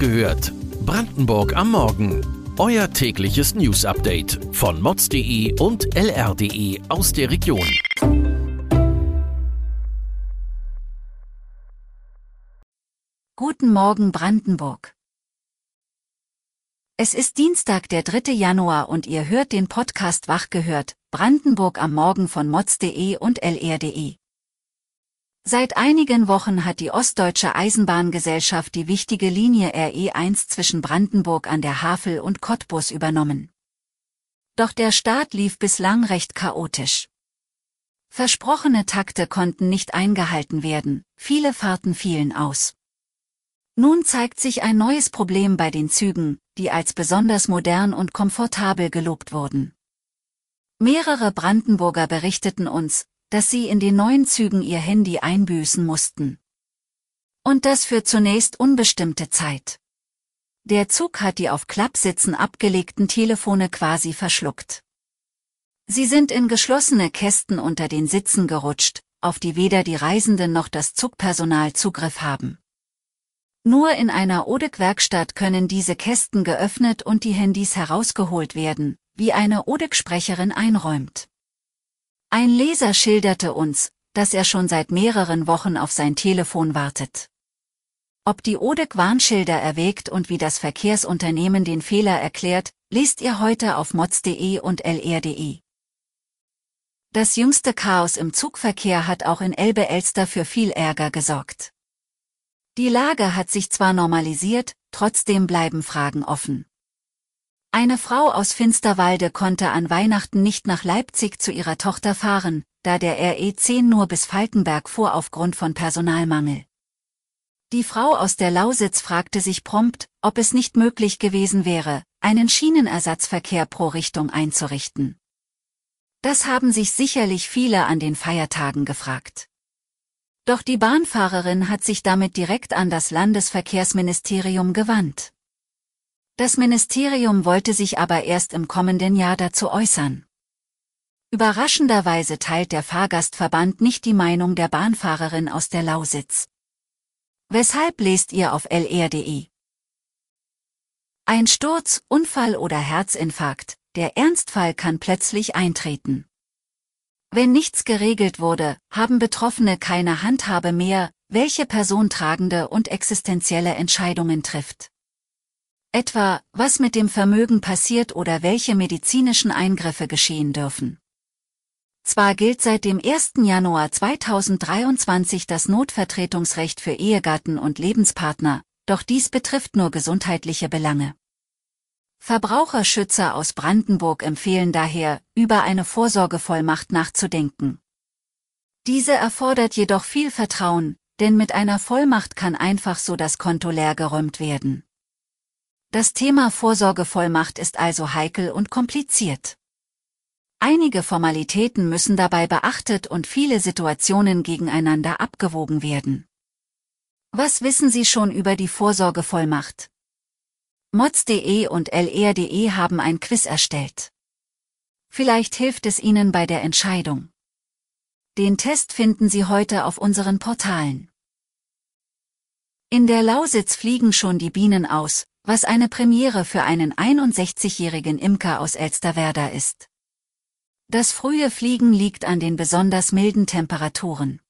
gehört. Brandenburg am Morgen. Euer tägliches News-Update von mods.de und lr.de aus der Region. Guten Morgen Brandenburg. Es ist Dienstag, der 3. Januar und ihr hört den Podcast Wach gehört, Brandenburg am Morgen von mods.de und lr.de. Seit einigen Wochen hat die Ostdeutsche Eisenbahngesellschaft die wichtige Linie RE1 zwischen Brandenburg an der Havel und Cottbus übernommen. Doch der Start lief bislang recht chaotisch. Versprochene Takte konnten nicht eingehalten werden, viele Fahrten fielen aus. Nun zeigt sich ein neues Problem bei den Zügen, die als besonders modern und komfortabel gelobt wurden. Mehrere Brandenburger berichteten uns, dass sie in den neuen Zügen ihr Handy einbüßen mussten. Und das für zunächst unbestimmte Zeit. Der Zug hat die auf Klappsitzen abgelegten Telefone quasi verschluckt. Sie sind in geschlossene Kästen unter den Sitzen gerutscht, auf die weder die Reisenden noch das Zugpersonal Zugriff haben. Nur in einer Odek-Werkstatt können diese Kästen geöffnet und die Handys herausgeholt werden, wie eine Odek-Sprecherin einräumt. Ein Leser schilderte uns, dass er schon seit mehreren Wochen auf sein Telefon wartet. Ob die ODEC Warnschilder erwägt und wie das Verkehrsunternehmen den Fehler erklärt, lest ihr heute auf mods.de und lr.de. Das jüngste Chaos im Zugverkehr hat auch in Elbe-Elster für viel Ärger gesorgt. Die Lage hat sich zwar normalisiert, trotzdem bleiben Fragen offen. Eine Frau aus Finsterwalde konnte an Weihnachten nicht nach Leipzig zu ihrer Tochter fahren, da der RE10 nur bis Falkenberg fuhr aufgrund von Personalmangel. Die Frau aus der Lausitz fragte sich prompt, ob es nicht möglich gewesen wäre, einen Schienenersatzverkehr pro Richtung einzurichten. Das haben sich sicherlich viele an den Feiertagen gefragt. Doch die Bahnfahrerin hat sich damit direkt an das Landesverkehrsministerium gewandt. Das Ministerium wollte sich aber erst im kommenden Jahr dazu äußern. Überraschenderweise teilt der Fahrgastverband nicht die Meinung der Bahnfahrerin aus der Lausitz. Weshalb lest ihr auf lr.de? Ein Sturz, Unfall oder Herzinfarkt, der Ernstfall kann plötzlich eintreten. Wenn nichts geregelt wurde, haben Betroffene keine Handhabe mehr, welche Person tragende und existenzielle Entscheidungen trifft. Etwa, was mit dem Vermögen passiert oder welche medizinischen Eingriffe geschehen dürfen. Zwar gilt seit dem 1. Januar 2023 das Notvertretungsrecht für Ehegatten und Lebenspartner, doch dies betrifft nur gesundheitliche Belange. Verbraucherschützer aus Brandenburg empfehlen daher, über eine Vorsorgevollmacht nachzudenken. Diese erfordert jedoch viel Vertrauen, denn mit einer Vollmacht kann einfach so das Konto leergeräumt werden. Das Thema Vorsorgevollmacht ist also heikel und kompliziert. Einige Formalitäten müssen dabei beachtet und viele Situationen gegeneinander abgewogen werden. Was wissen Sie schon über die Vorsorgevollmacht? mods.de und lr.de haben ein Quiz erstellt. Vielleicht hilft es Ihnen bei der Entscheidung. Den Test finden Sie heute auf unseren Portalen. In der Lausitz fliegen schon die Bienen aus, was eine Premiere für einen 61-jährigen Imker aus Elsterwerda ist. Das frühe Fliegen liegt an den besonders milden Temperaturen.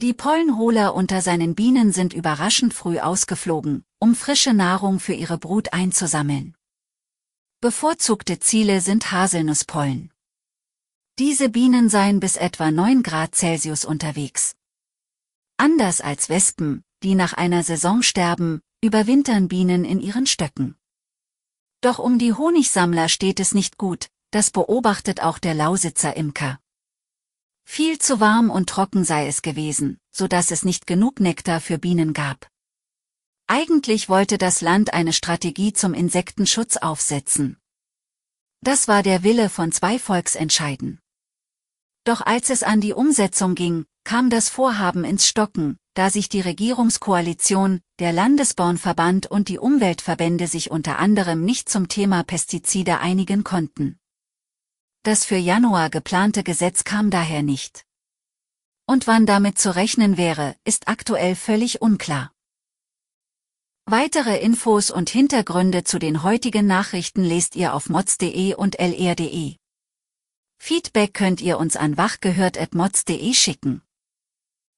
Die Pollenholer unter seinen Bienen sind überraschend früh ausgeflogen, um frische Nahrung für ihre Brut einzusammeln. Bevorzugte Ziele sind Haselnusspollen. Diese Bienen seien bis etwa 9 Grad Celsius unterwegs. Anders als Wespen, die nach einer Saison sterben, überwintern Bienen in ihren Stöcken. Doch um die Honigsammler steht es nicht gut, das beobachtet auch der Lausitzer Imker. Viel zu warm und trocken sei es gewesen, so dass es nicht genug Nektar für Bienen gab. Eigentlich wollte das Land eine Strategie zum Insektenschutz aufsetzen. Das war der Wille von zwei Volksentscheiden. Doch als es an die Umsetzung ging, kam das Vorhaben ins Stocken, da sich die Regierungskoalition, der Landesbornverband und die Umweltverbände sich unter anderem nicht zum Thema Pestizide einigen konnten. Das für Januar geplante Gesetz kam daher nicht. Und wann damit zu rechnen wäre, ist aktuell völlig unklar. Weitere Infos und Hintergründe zu den heutigen Nachrichten lest ihr auf mods.de und lr.de. Feedback könnt ihr uns an wachgehört.mods.de schicken.